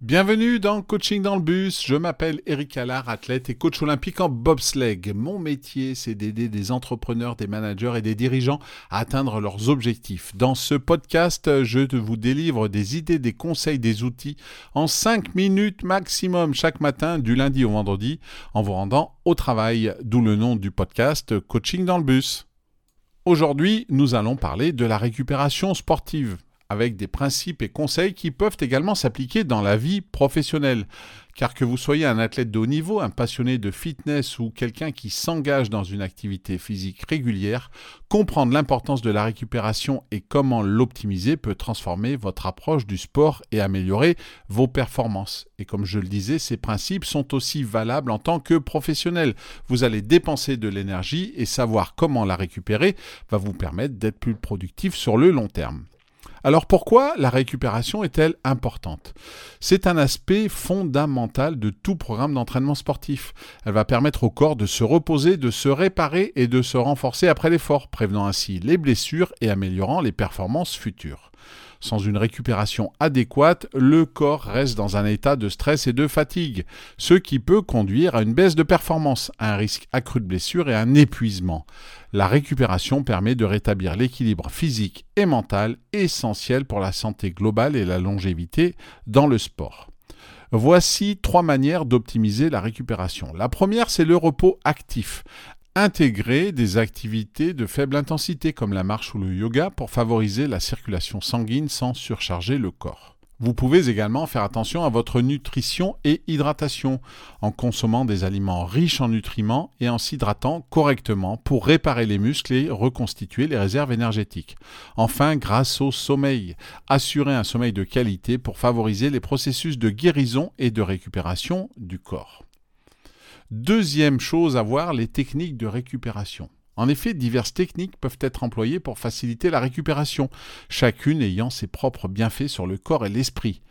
Bienvenue dans Coaching dans le bus. Je m'appelle Eric Allard, athlète et coach olympique en bobsleigh. Mon métier, c'est d'aider des entrepreneurs, des managers et des dirigeants à atteindre leurs objectifs. Dans ce podcast, je vous délivre des idées, des conseils, des outils en 5 minutes maximum chaque matin du lundi au vendredi en vous rendant au travail, d'où le nom du podcast Coaching dans le bus. Aujourd'hui, nous allons parler de la récupération sportive avec des principes et conseils qui peuvent également s'appliquer dans la vie professionnelle. Car que vous soyez un athlète de haut niveau, un passionné de fitness ou quelqu'un qui s'engage dans une activité physique régulière, comprendre l'importance de la récupération et comment l'optimiser peut transformer votre approche du sport et améliorer vos performances. Et comme je le disais, ces principes sont aussi valables en tant que professionnel. Vous allez dépenser de l'énergie et savoir comment la récupérer va vous permettre d'être plus productif sur le long terme. Alors pourquoi la récupération est-elle importante? C'est un aspect fondamental de tout programme d'entraînement sportif. Elle va permettre au corps de se reposer, de se réparer et de se renforcer après l'effort, prévenant ainsi les blessures et améliorant les performances futures. Sans une récupération adéquate, le corps reste dans un état de stress et de fatigue, ce qui peut conduire à une baisse de performance, à un risque accru de blessure et un épuisement. La récupération permet de rétablir l'équilibre physique et mental essentiel pour la santé globale et la longévité dans le sport. Voici trois manières d'optimiser la récupération. La première, c'est le repos actif. Intégrer des activités de faible intensité comme la marche ou le yoga pour favoriser la circulation sanguine sans surcharger le corps. Vous pouvez également faire attention à votre nutrition et hydratation en consommant des aliments riches en nutriments et en s'hydratant correctement pour réparer les muscles et reconstituer les réserves énergétiques. Enfin, grâce au sommeil, assurer un sommeil de qualité pour favoriser les processus de guérison et de récupération du corps. Deuxième chose à voir, les techniques de récupération. En effet, diverses techniques peuvent être employées pour faciliter la récupération, chacune ayant ses propres bienfaits sur le corps et l'esprit.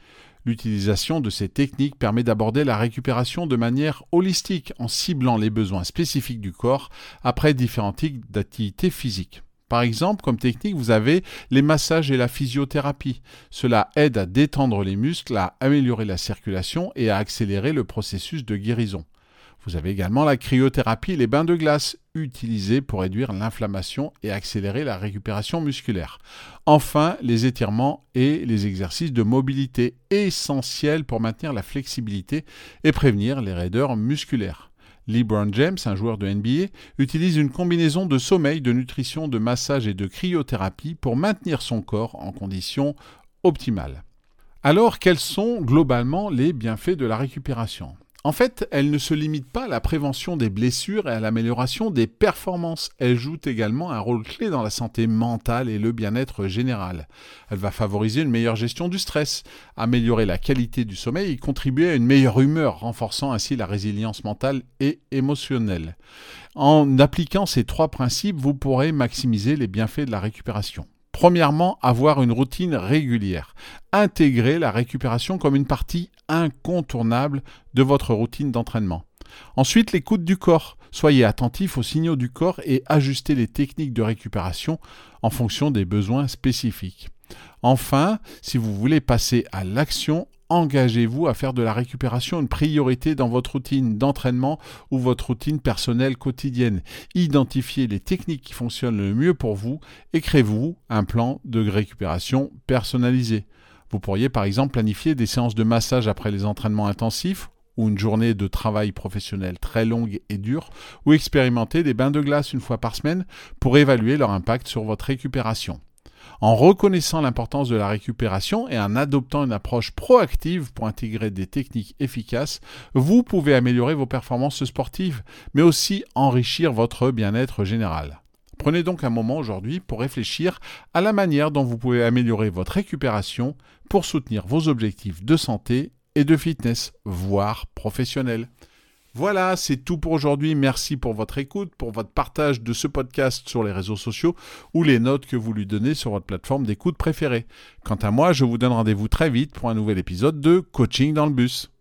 L'utilisation de ces techniques permet d'aborder la récupération de manière holistique en ciblant les besoins spécifiques du corps après différents types d'activités physiques. Par exemple, comme technique, vous avez les massages et la physiothérapie. Cela aide à détendre les muscles, à améliorer la circulation et à accélérer le processus de guérison. Vous avez également la cryothérapie et les bains de glace, utilisés pour réduire l'inflammation et accélérer la récupération musculaire. Enfin, les étirements et les exercices de mobilité, essentiels pour maintenir la flexibilité et prévenir les raideurs musculaires. LeBron James, un joueur de NBA, utilise une combinaison de sommeil, de nutrition, de massage et de cryothérapie pour maintenir son corps en conditions optimales. Alors, quels sont globalement les bienfaits de la récupération? En fait, elle ne se limite pas à la prévention des blessures et à l'amélioration des performances. Elle joue également un rôle clé dans la santé mentale et le bien-être général. Elle va favoriser une meilleure gestion du stress, améliorer la qualité du sommeil et contribuer à une meilleure humeur, renforçant ainsi la résilience mentale et émotionnelle. En appliquant ces trois principes, vous pourrez maximiser les bienfaits de la récupération. Premièrement, avoir une routine régulière. Intégrer la récupération comme une partie incontournable de votre routine d'entraînement. Ensuite, l'écoute du corps. Soyez attentif aux signaux du corps et ajustez les techniques de récupération en fonction des besoins spécifiques. Enfin, si vous voulez passer à l'action, engagez-vous à faire de la récupération une priorité dans votre routine d'entraînement ou votre routine personnelle quotidienne. Identifiez les techniques qui fonctionnent le mieux pour vous et créez-vous un plan de récupération personnalisé. Vous pourriez par exemple planifier des séances de massage après les entraînements intensifs ou une journée de travail professionnel très longue et dure, ou expérimenter des bains de glace une fois par semaine pour évaluer leur impact sur votre récupération. En reconnaissant l'importance de la récupération et en adoptant une approche proactive pour intégrer des techniques efficaces, vous pouvez améliorer vos performances sportives, mais aussi enrichir votre bien-être général. Prenez donc un moment aujourd'hui pour réfléchir à la manière dont vous pouvez améliorer votre récupération pour soutenir vos objectifs de santé et de fitness, voire professionnels. Voilà, c'est tout pour aujourd'hui. Merci pour votre écoute, pour votre partage de ce podcast sur les réseaux sociaux ou les notes que vous lui donnez sur votre plateforme d'écoute préférée. Quant à moi, je vous donne rendez-vous très vite pour un nouvel épisode de Coaching dans le bus.